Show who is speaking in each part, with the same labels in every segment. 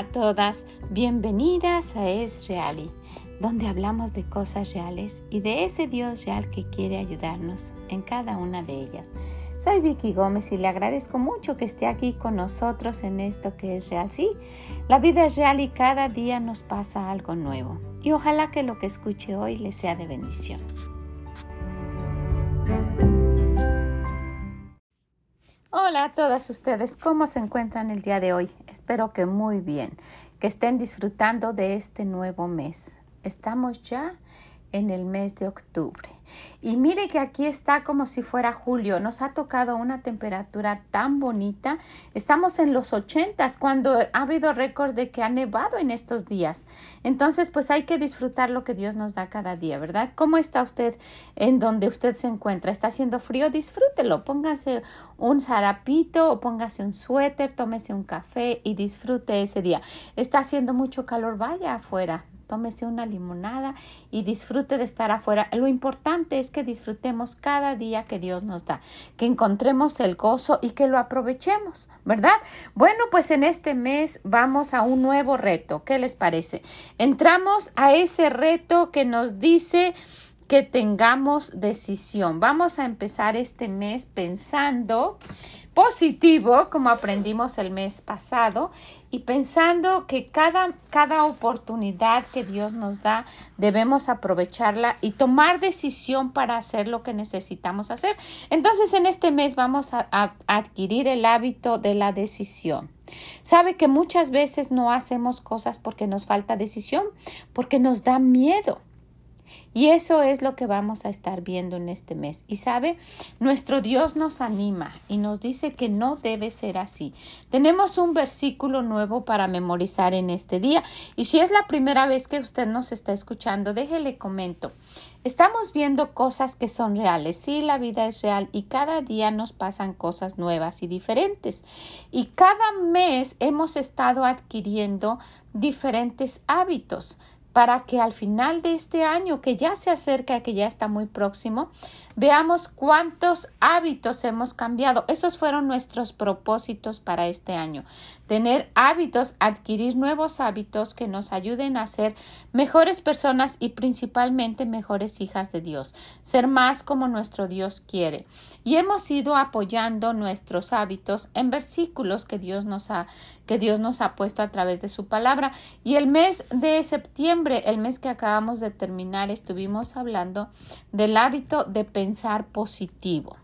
Speaker 1: A todas, bienvenidas a Es Reali, donde hablamos de cosas reales y de ese Dios real que quiere ayudarnos en cada una de ellas. Soy Vicky Gómez y le agradezco mucho que esté aquí con nosotros en esto que es real. Sí, la vida es real y cada día nos pasa algo nuevo. Y ojalá que lo que escuche hoy le sea de bendición. Hola a todas ustedes, ¿cómo se encuentran el día de hoy? Espero que muy bien, que estén disfrutando de este nuevo mes. Estamos ya en el mes de octubre. Y mire que aquí está como si fuera julio. Nos ha tocado una temperatura tan bonita. Estamos en los ochentas cuando ha habido récord de que ha nevado en estos días. Entonces, pues hay que disfrutar lo que Dios nos da cada día, ¿verdad? ¿Cómo está usted en donde usted se encuentra? ¿Está haciendo frío? Disfrútelo. Póngase un zarapito o póngase un suéter, tómese un café y disfrute ese día. Está haciendo mucho calor, vaya afuera tómese una limonada y disfrute de estar afuera. Lo importante es que disfrutemos cada día que Dios nos da, que encontremos el gozo y que lo aprovechemos, ¿verdad? Bueno, pues en este mes vamos a un nuevo reto. ¿Qué les parece? Entramos a ese reto que nos dice que tengamos decisión. Vamos a empezar este mes pensando positivo, como aprendimos el mes pasado, y pensando que cada, cada oportunidad que Dios nos da debemos aprovecharla y tomar decisión para hacer lo que necesitamos hacer. Entonces, en este mes vamos a, a adquirir el hábito de la decisión. Sabe que muchas veces no hacemos cosas porque nos falta decisión, porque nos da miedo. Y eso es lo que vamos a estar viendo en este mes. Y sabe, nuestro Dios nos anima y nos dice que no debe ser así. Tenemos un versículo nuevo para memorizar en este día. Y si es la primera vez que usted nos está escuchando, déjele comento. Estamos viendo cosas que son reales. Sí, la vida es real y cada día nos pasan cosas nuevas y diferentes. Y cada mes hemos estado adquiriendo diferentes hábitos para que al final de este año, que ya se acerca, que ya está muy próximo, veamos cuántos hábitos hemos cambiado. Esos fueron nuestros propósitos para este año. Tener hábitos, adquirir nuevos hábitos que nos ayuden a ser mejores personas y principalmente mejores hijas de Dios. Ser más como nuestro Dios quiere. Y hemos ido apoyando nuestros hábitos en versículos que Dios nos ha, que Dios nos ha puesto a través de su palabra. Y el mes de septiembre, el mes que acabamos de terminar, estuvimos hablando del hábito de pensar pensar positivo.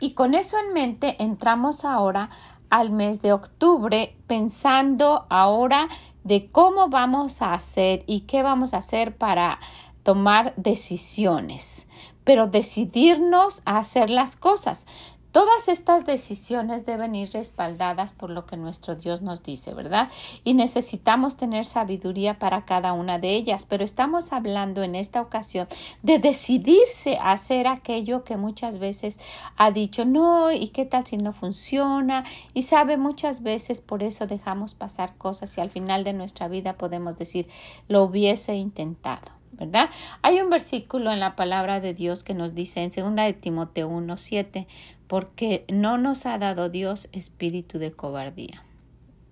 Speaker 1: Y con eso en mente entramos ahora al mes de octubre pensando ahora de cómo vamos a hacer y qué vamos a hacer para tomar decisiones, pero decidirnos a hacer las cosas. Todas estas decisiones deben ir respaldadas por lo que nuestro Dios nos dice, ¿verdad? Y necesitamos tener sabiduría para cada una de ellas, pero estamos hablando en esta ocasión de decidirse a hacer aquello que muchas veces ha dicho, no, ¿y qué tal si no funciona? Y sabe, muchas veces por eso dejamos pasar cosas y al final de nuestra vida podemos decir, lo hubiese intentado. ¿Verdad? Hay un versículo en la palabra de Dios que nos dice en 2 de Timoteo 1:7, porque no nos ha dado Dios espíritu de cobardía.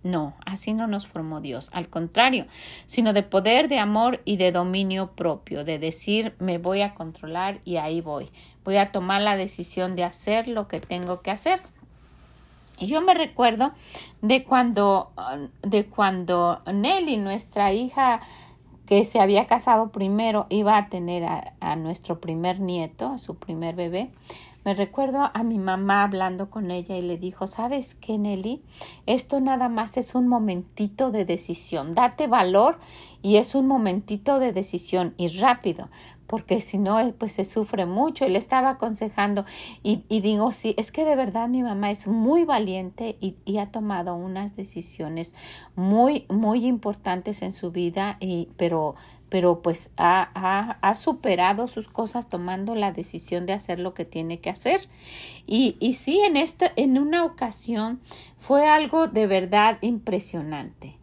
Speaker 1: No, así no nos formó Dios, al contrario, sino de poder, de amor y de dominio propio, de decir me voy a controlar y ahí voy, voy a tomar la decisión de hacer lo que tengo que hacer. Y yo me recuerdo de cuando, de cuando Nelly, nuestra hija que se había casado primero, iba a tener a, nuestro primer nieto, a su primer bebé, me recuerdo a mi mamá hablando con ella y le dijo, ¿sabes qué, Nelly? Esto nada más es un momentito de decisión. Date valor y es un momentito de decisión y rápido, porque si no, eh, pues se sufre mucho. Y le estaba aconsejando y, digo, sí, es que de verdad mi mamá es muy valiente y, y, ha tomado unas decisiones muy, muy importantes en su vida, y, pero pero pues ha, ha, superado sus cosas tomando la decisión de hacer lo que tiene que hacer. Y, y sí, en, esta, en una ocasión fue algo de verdad impresionante.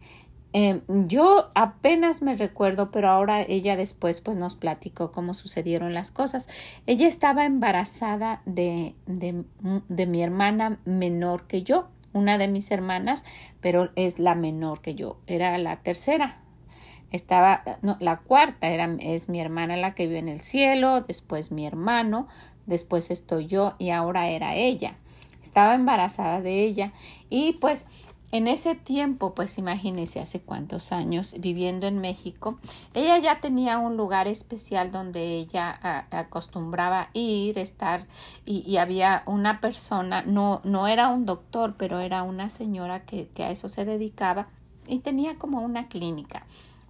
Speaker 1: Em, yo apenas me recuerdo, pero ahora ella después pues nos platicó cómo sucedieron las cosas. Ella estaba embarazada de, de, de mi hermana menor que yo una de mis hermanas, pero es la menor que yo, era la tercera. Estaba, no, la cuarta era, es mi hermana la que vive en el cielo, después mi hermano, después estoy yo y ahora era ella. Estaba embarazada de ella y pues en ese tiempo, pues imagínese hace cuántos años viviendo en México, ella ya tenía un lugar especial donde ella acostumbraba ir, estar y, había una persona, no, no era un doctor, pero era una señora que a eso se dedicaba y tenía como una clínica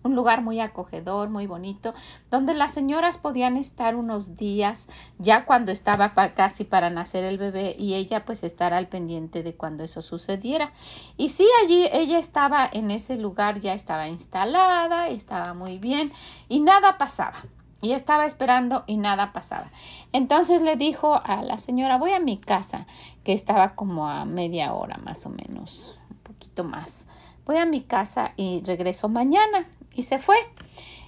Speaker 1: un lugar muy acogedor, muy bonito, donde las señoras podían estar unos días ya cuando estaba casi para nacer el bebé y ella pues estar al pendiente de cuando eso sucediera. Y sí, allí ella estaba en ese lugar, ya estaba instalada, estaba muy bien y nada pasaba. Y estaba esperando y nada pasaba. Entonces le dijo a la señora, voy a mi casa, que estaba como a media hora más o menos, un poquito más. Voy a mi casa y regreso mañana y se fue.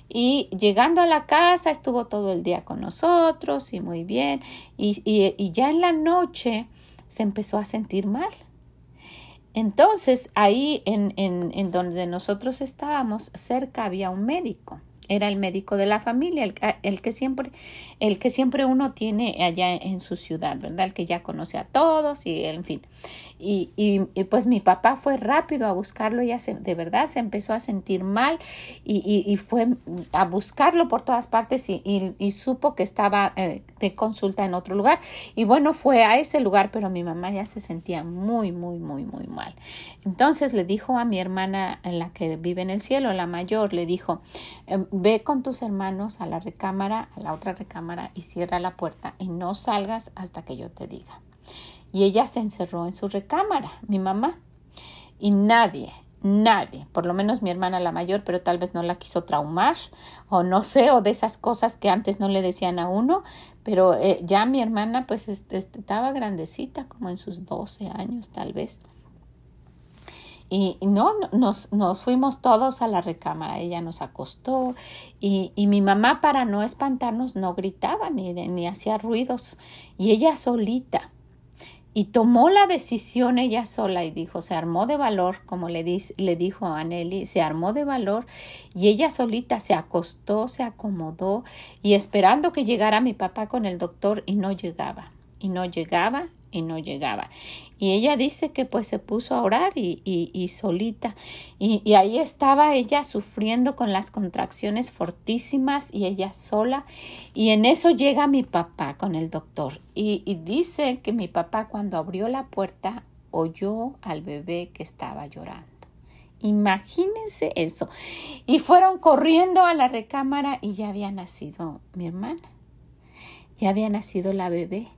Speaker 1: Y llegando a la casa estuvo todo el día con nosotros y muy bien. Y, y, ya en la noche se empezó a sentir mal. Entonces ahí en, en, en donde nosotros estábamos, cerca había un médico era el médico de la familia, el, el, que siempre, el que siempre uno tiene allá en su ciudad, ¿verdad? El que ya conoce a todos y en fin. Y, y, pues mi papá fue rápido a buscarlo, ya se, de verdad se empezó a sentir mal y, y fue a buscarlo por todas partes y, supo que estaba eh, de consulta en otro lugar. Y bueno, fue a ese lugar, pero mi mamá ya se sentía muy, muy, muy, muy mal. Entonces le dijo a mi hermana, la que vive en el cielo, la mayor, le dijo, em, ve con tus hermanos a la recámara, a la otra recámara y cierra la puerta y no salgas hasta que yo te diga. Y ella se encerró en su recámara, mi mamá, y nadie, nadie, por lo menos mi hermana la mayor, pero tal vez no la quiso traumar o no sé, o de esas cosas que antes no le decían a uno, pero eh, ya mi hermana pues estaba grandecita, como en sus 12 años tal vez. Y no, nos, nos fuimos todos a la recámara, ella nos acostó y, y mi mamá para no espantarnos no gritaba ni, ni hacía ruidos y ella solita. Y tomó la decisión ella sola y dijo, se armó de valor, como le, le dijo a Nelly, se armó de valor y ella solita se acostó, se acomodó y esperando que llegara mi papá con el doctor y no llegaba, y no llegaba, y no llegaba. Y ella dice que pues se puso a orar y, y, solita. Y, y, ahí estaba ella sufriendo con las contracciones fortísimas y ella sola. Y en eso llega mi papá con el doctor. Y, y dice que mi papá cuando abrió la puerta oyó al bebé que estaba llorando. Imagínense eso. Y fueron corriendo a la recámara y ya había nacido mi hermana. Ya había nacido la bebé.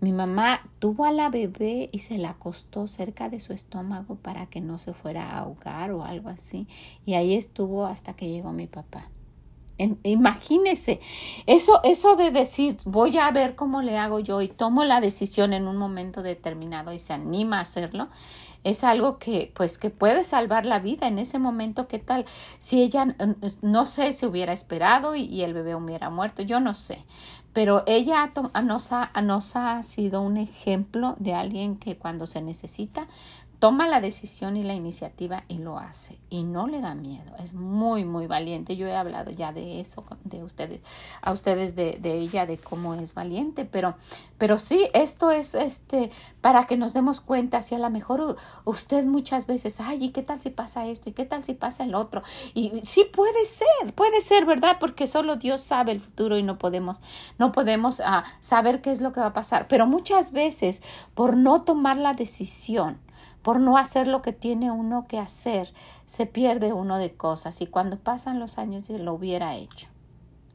Speaker 1: Mi mamá tuvo a la bebé y se la acostó cerca de su estómago para que no se fuera a ahogar o algo así. Y ahí estuvo hasta que llegó mi papá. imagínese, eso, eso de decir, voy a ver cómo le hago yo y tomo la decisión en un momento determinado y se anima a hacerlo, es algo que, pues, que puede salvar la vida en ese momento. ¿Qué tal? Si ella, no sé si hubiera esperado y, el bebé hubiera muerto, yo no sé pero ella nos ha, nos ha sido un ejemplo de alguien que cuando se necesita toma la decisión y la iniciativa y lo hace y no le da miedo. Es muy muy valiente. Yo he hablado ya de eso de ustedes a ustedes de, ella de cómo es valiente pero pero sí esto es este para que nos demos cuenta si a lo mejor usted muchas veces ay y qué tal si pasa esto y qué tal si pasa el otro y sí puede ser puede ser verdad porque solo Dios sabe el futuro y no podemos no podemos uh, saber qué es lo que va a pasar. Pero muchas veces por no tomar la decisión por no hacer lo que tiene uno que hacer, se pierde uno de cosas y cuando pasan los años lo hubiera hecho.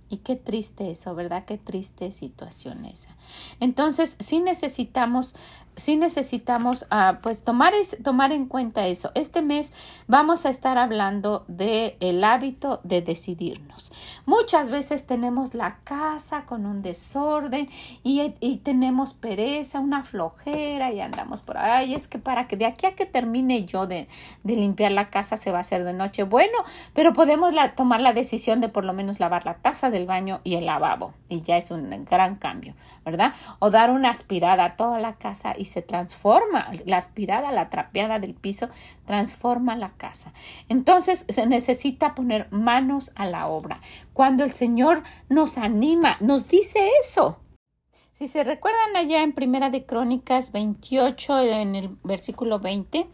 Speaker 1: Y qué triste eso, ¿verdad? Qué triste situación esa. Entonces, sí necesitamos sí necesitamos uh, pues tomar, tomar en cuenta eso. Este mes vamos a estar hablando de el hábito de decidirnos. Muchas veces tenemos la casa con un desorden y, y, tenemos pereza, una flojera y andamos por ahí. Es que para que de aquí a que termine yo de, de limpiar la casa se va a hacer de noche. Bueno, pero podemos tomar la decisión de por lo menos lavar la taza de el baño y el lavabo y ya es un gran cambio, ¿verdad? O dar una aspirada a toda la casa y se transforma, la aspirada, la trapeada del piso transforma la casa. Entonces se necesita poner manos a la obra. Cuando el Señor nos anima, nos dice eso, si se recuerdan allá en Primera de Crónicas 28, en el versículo 20,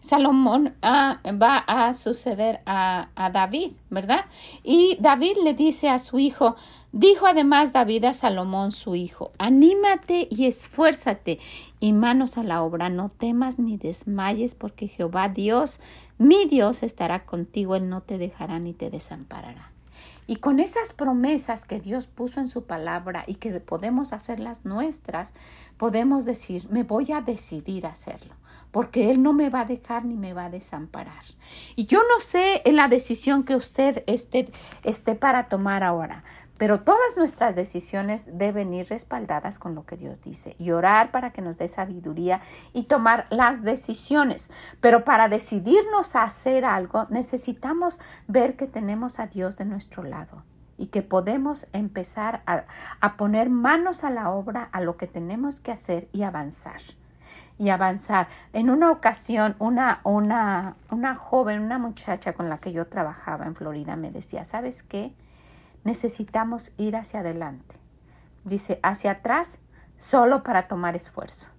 Speaker 1: Salomón ah, va a suceder a David, ¿verdad? Y David le dice a su hijo, dijo además David a Salomón su hijo, anímate y esfuérzate y manos a la obra, no temas ni desmayes, porque Jehová Dios, mi Dios, estará contigo, él no te dejará ni te desamparará. Y con esas promesas que Dios puso en su palabra y que podemos hacerlas nuestras, podemos decir, me voy a decidir hacerlo, porque Él no me va a dejar ni me va a desamparar. Y yo no sé en la decisión que usted esté, esté para tomar ahora, pero todas nuestras decisiones deben ir respaldadas con lo que Dios dice y orar para que nos dé sabiduría y tomar las decisiones. Pero para decidirnos a hacer algo necesitamos ver que tenemos a Dios de nuestro lado y que podemos empezar a, a poner manos a la obra a lo que tenemos que hacer y avanzar y avanzar. En una ocasión, una, una, una joven, una muchacha con la que yo trabajaba en Florida me decía, ¿sabes qué? Necesitamos ir hacia adelante. Dice, hacia atrás solo para tomar esfuerzo.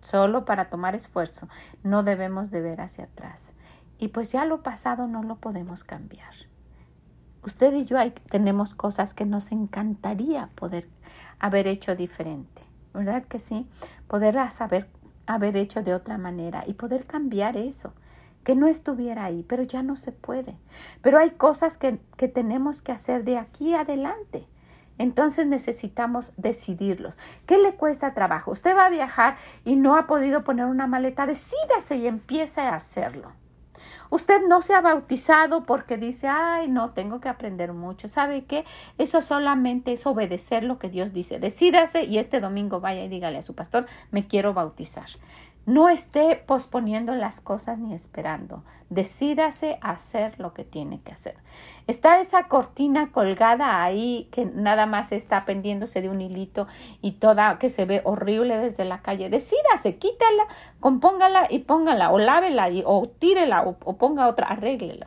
Speaker 1: Solo para tomar esfuerzo. No debemos de ver hacia atrás. Y pues ya lo pasado no lo podemos cambiar. Usted y yo tenemos cosas que nos encantaría poder haber hecho diferente. ¿Verdad que sí? Poder saber haber hecho de otra manera y poder cambiar eso que no estuviera ahí, pero ya no se puede. Pero hay cosas que, que tenemos que hacer de aquí adelante. Entonces necesitamos decidirlos. ¿Qué le cuesta trabajo? Usted va a viajar y no ha podido poner una maleta. Decídase y empiece a hacerlo. Usted no se ha bautizado porque dice, ay, no, tengo que aprender mucho. ¿Sabe qué? Eso solamente es obedecer lo que Dios dice. Decídase y este domingo vaya y dígale a su pastor, me quiero bautizar. No esté posponiendo las cosas ni esperando. Decídase a hacer lo que tiene que hacer. Está esa cortina colgada ahí que nada más está pendiéndose de un hilito y toda que se ve horrible desde la calle. Decídase, quítala, compóngala y póngala o lávela o tírela o, ponga otra, arréglela.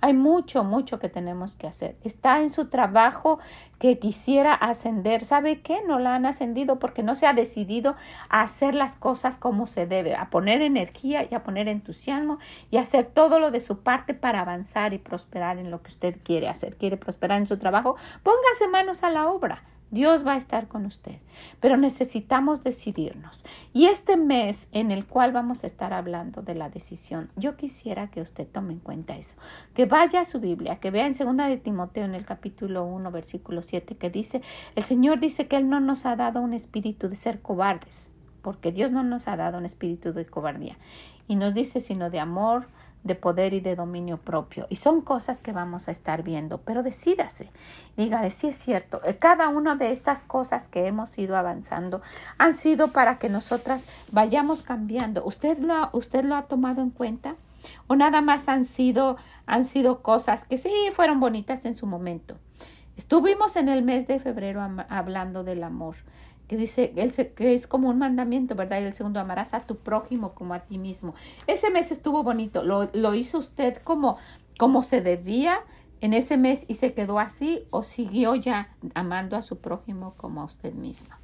Speaker 1: Hay mucho, mucho que tenemos que hacer. Está en su trabajo que quisiera ascender. ¿Sabe qué? No la han ascendido porque no se ha decidido a hacer las cosas como se debe, a poner energía y a poner entusiasmo y hacer todo lo de su parte para avanzar y prosperar en lo que usted quiere hacer. ¿Quiere prosperar en su trabajo? Póngase manos a la obra. Dios va a estar con usted, pero necesitamos decidirnos. Y este mes en el cual vamos a estar hablando de la decisión, yo quisiera que usted tome en cuenta eso, que vaya a su Biblia, que vea en segunda de Timoteo en el capítulo 1, versículo 7, que dice, el Señor dice que Él no nos ha dado un espíritu de ser cobardes, porque Dios no nos ha dado un espíritu de cobardía. Y nos dice, sino de amor, de poder y de dominio propio. Y son cosas que vamos a estar viendo, pero decídase, dígale, si es cierto, eh, cada una de estas cosas que hemos ido avanzando han sido para que nosotras vayamos cambiando. ¿Usted lo, usted lo ha tomado en cuenta? ¿O nada más han sido, han sido cosas que sí fueron bonitas en su momento? Estuvimos en el mes de febrero hablando del amor que dice que es como un mandamiento, ¿verdad? Y el segundo, amarás a tu prójimo como a ti mismo. Ese mes estuvo bonito, lo, lo hizo usted como, como se debía en ese mes y se quedó así o siguió ya amando a su prójimo como a usted misma.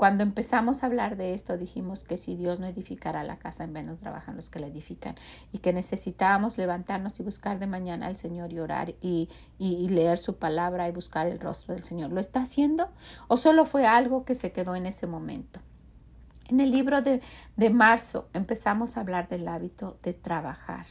Speaker 1: Cuando empezamos a hablar de esto, dijimos que si Dios no edificara la casa, en menos trabajan los que la edifican y que necesitábamos levantarnos y buscar de mañana al Señor y orar y, y, leer su palabra y buscar el rostro del Señor. ¿Lo está haciendo o solo fue algo que se quedó en ese momento? En el libro de, de marzo empezamos a hablar del hábito de trabajar.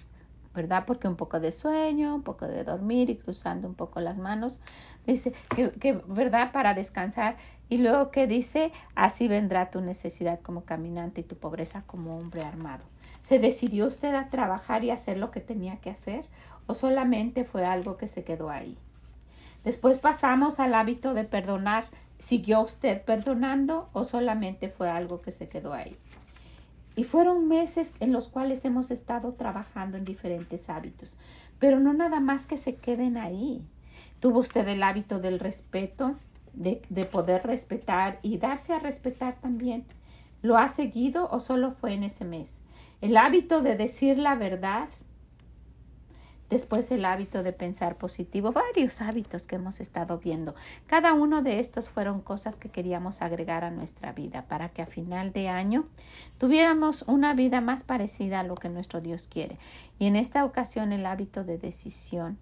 Speaker 1: ¿Verdad? Porque un poco de sueño, un poco de dormir y cruzando un poco las manos, dice que, que, ¿verdad? Para descansar. Y luego que dice, así vendrá tu necesidad como caminante y tu pobreza como hombre armado. ¿Se decidió usted a trabajar y hacer lo que tenía que hacer o solamente fue algo que se quedó ahí? Después pasamos al hábito de perdonar. ¿Siguió usted perdonando o solamente fue algo que se quedó ahí? Y fueron meses en los cuales hemos estado trabajando en diferentes hábitos, pero no nada más que se queden ahí. ¿Tuvo usted el hábito del respeto, de, de poder respetar y darse a respetar también? ¿Lo ha seguido o solo fue en ese mes? El hábito de decir la verdad, Después el hábito de pensar positivo, varios hábitos que hemos estado viendo. Cada uno de estos fueron cosas que queríamos agregar a nuestra vida para que a final de año tuviéramos una vida más parecida a lo que nuestro Dios quiere. Y en esta ocasión el hábito de decisión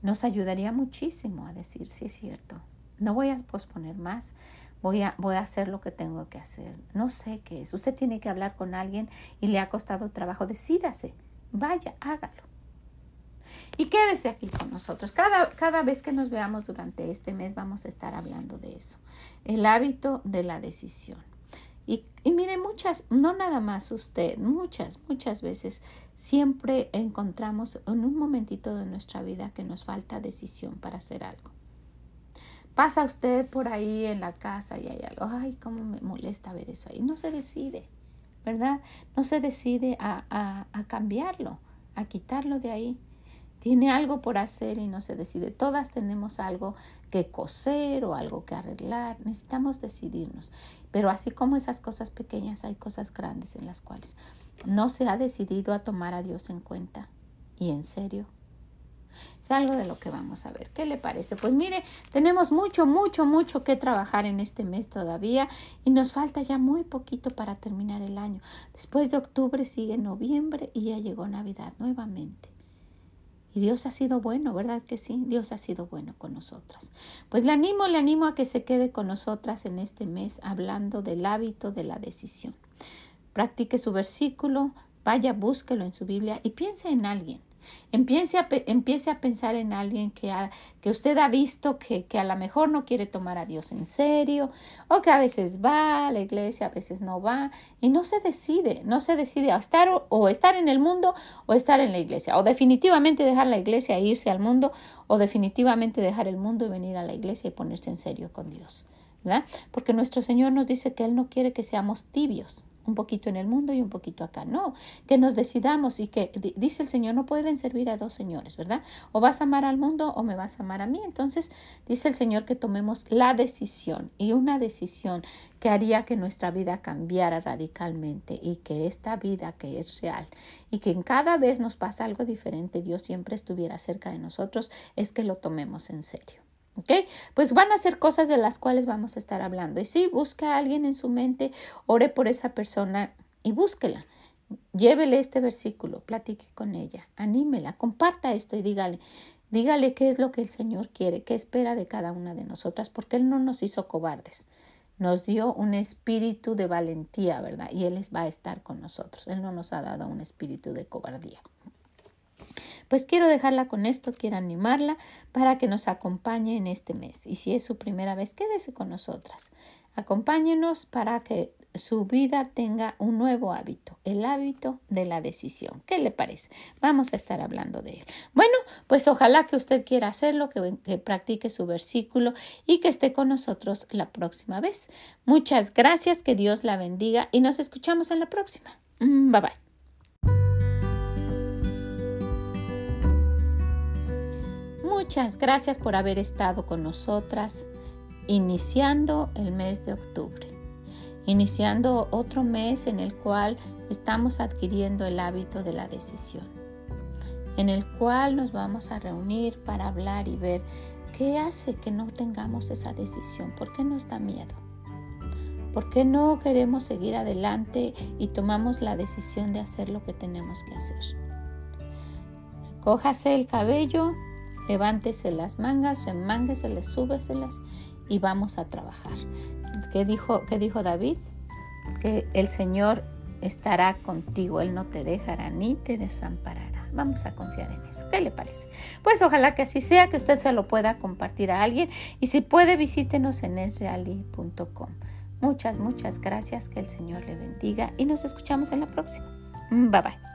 Speaker 1: nos ayudaría muchísimo a decir, sí es cierto, no voy a posponer más, voy a, voy a hacer lo que tengo que hacer. No sé qué es. Usted tiene que hablar con alguien y le ha costado trabajo, decídase, vaya, hágalo. Y quédese aquí con nosotros. Cada, cada vez que nos veamos durante este mes vamos a estar hablando de eso. El hábito de la decisión. Y, y mire, muchas, no nada más usted, muchas, muchas veces siempre encontramos en un momentito de nuestra vida que nos falta decisión para hacer algo. Pasa usted por ahí en la casa y hay algo, ay, cómo me molesta ver eso ahí. No se decide, ¿verdad? No se decide a, a, a cambiarlo, a quitarlo de ahí tiene algo por hacer y no se decide. Todas tenemos algo que coser o algo que arreglar. Necesitamos decidirnos. Pero así como esas cosas pequeñas, hay cosas grandes en las cuales no se ha decidido a tomar a Dios en cuenta. Y en serio. Es algo de lo que vamos a ver. ¿Qué le parece? Pues mire, tenemos mucho, mucho, mucho que trabajar en este mes todavía y nos falta ya muy poquito para terminar el año. Después de octubre sigue noviembre y ya llegó Navidad nuevamente. Y Dios ha sido bueno, ¿verdad que sí? Dios ha sido bueno con nosotras. Pues le animo, le animo a que se quede con nosotras en este mes hablando del hábito de la decisión. Practique su versículo, vaya, búsquelo en su Biblia y piense en alguien Empiece a, empiece a pensar en alguien que, que usted ha visto que, que, a lo mejor no quiere tomar a Dios en serio o que a veces va a la iglesia, a veces no va y no se decide, no se decide a estar o, estar en el mundo o estar en la iglesia o definitivamente dejar la iglesia e irse al mundo o definitivamente dejar el mundo y venir a la iglesia y ponerse en serio con Dios. ¿verdad? Porque nuestro Señor nos dice que Él no quiere que seamos tibios, un poquito en el mundo y un poquito acá. No, que nos decidamos y que dice el Señor, no pueden servir a dos señores, ¿verdad? O vas a amar al mundo o me vas a amar a mí. Entonces dice el Señor que tomemos la decisión y una decisión que haría que nuestra vida cambiara radicalmente y que esta vida que es real y que en cada vez nos pasa algo diferente, Dios siempre estuviera cerca de nosotros, es que lo tomemos en serio. ¿Ok? Pues van a ser cosas de las cuales vamos a estar hablando. Y sí, busca a alguien en su mente, ore por esa persona y búsquela. Llévele este versículo, platique con ella, anímela, comparta esto y dígale, dígale qué es lo que el Señor quiere, qué espera de cada una de nosotras, porque Él no nos hizo cobardes. Nos dio un espíritu de valentía, ¿verdad? Y Él va a estar con nosotros. Él no nos ha dado un espíritu de cobardía. Pues quiero dejarla con esto, quiero animarla para que nos acompañe en este mes. Y si es su primera vez, quédese con nosotras. Acompáñenos para que su vida tenga un nuevo hábito, el hábito de la decisión. ¿Qué le parece? Vamos a estar hablando de él. Bueno, pues ojalá que usted quiera hacerlo, que, que, practique su versículo y que esté con nosotros la próxima vez. Muchas gracias, que Dios la bendiga y nos escuchamos en la próxima. Mm, bye bye. Muchas gracias por haber estado con nosotras iniciando el mes de octubre, iniciando otro mes en el cual estamos adquiriendo el hábito de la decisión, en el cual nos vamos a reunir para hablar y ver qué hace que no tengamos esa decisión, por qué nos da miedo. ¿Por qué no queremos seguir adelante y tomamos la decisión de hacer lo que tenemos que hacer? Cójase el cabello, levántese las mangas, remángueselas, súbeselas y vamos a trabajar. ¿Qué dijo, ¿Qué dijo David? Que el Señor estará contigo, Él no te dejará ni te desamparará. Vamos a confiar en eso. ¿Qué le parece? Pues ojalá que así sea, que usted se lo pueda compartir a alguien y si puede visítenos en esreali.com. Muchas, muchas gracias, que el Señor le bendiga y nos escuchamos en la próxima. Bye bye.